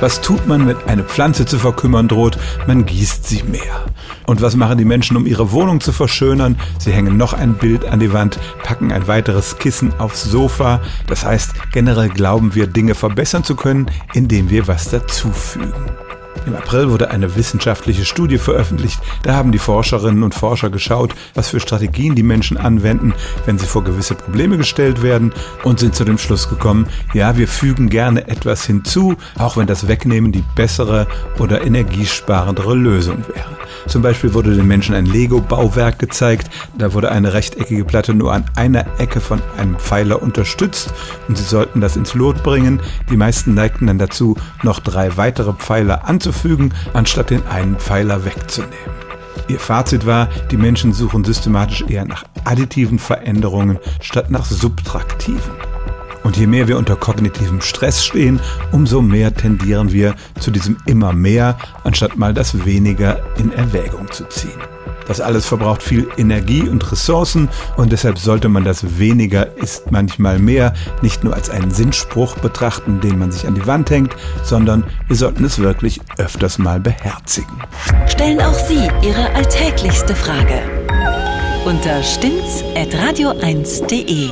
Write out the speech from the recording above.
Was tut man, wenn eine Pflanze zu verkümmern droht? Man gießt sie mehr. Und was machen die Menschen, um ihre Wohnung zu verschönern? Sie hängen noch ein Bild an die Wand, packen ein weiteres Kissen aufs Sofa. Das heißt, generell glauben wir, Dinge verbessern zu können, indem wir was dazufügen. Im April wurde eine wissenschaftliche Studie veröffentlicht. Da haben die Forscherinnen und Forscher geschaut, was für Strategien die Menschen anwenden, wenn sie vor gewisse Probleme gestellt werden und sind zu dem Schluss gekommen, ja, wir fügen gerne etwas hinzu, auch wenn das Wegnehmen die bessere oder energiesparendere Lösung wäre. Zum Beispiel wurde den Menschen ein Lego-Bauwerk gezeigt. Da wurde eine rechteckige Platte nur an einer Ecke von einem Pfeiler unterstützt und sie sollten das ins Lot bringen. Die meisten neigten dann dazu, noch drei weitere Pfeiler anzufügen, anstatt den einen Pfeiler wegzunehmen. Ihr Fazit war, die Menschen suchen systematisch eher nach additiven Veränderungen statt nach subtraktiven. Und je mehr wir unter kognitivem Stress stehen, umso mehr tendieren wir zu diesem immer mehr, anstatt mal das weniger in Erwägung zu ziehen. Das alles verbraucht viel Energie und Ressourcen und deshalb sollte man das weniger ist manchmal mehr nicht nur als einen Sinnspruch betrachten, den man sich an die Wand hängt, sondern wir sollten es wirklich öfters mal beherzigen. Stellen auch Sie Ihre alltäglichste Frage unter stimmt's at radio1.de.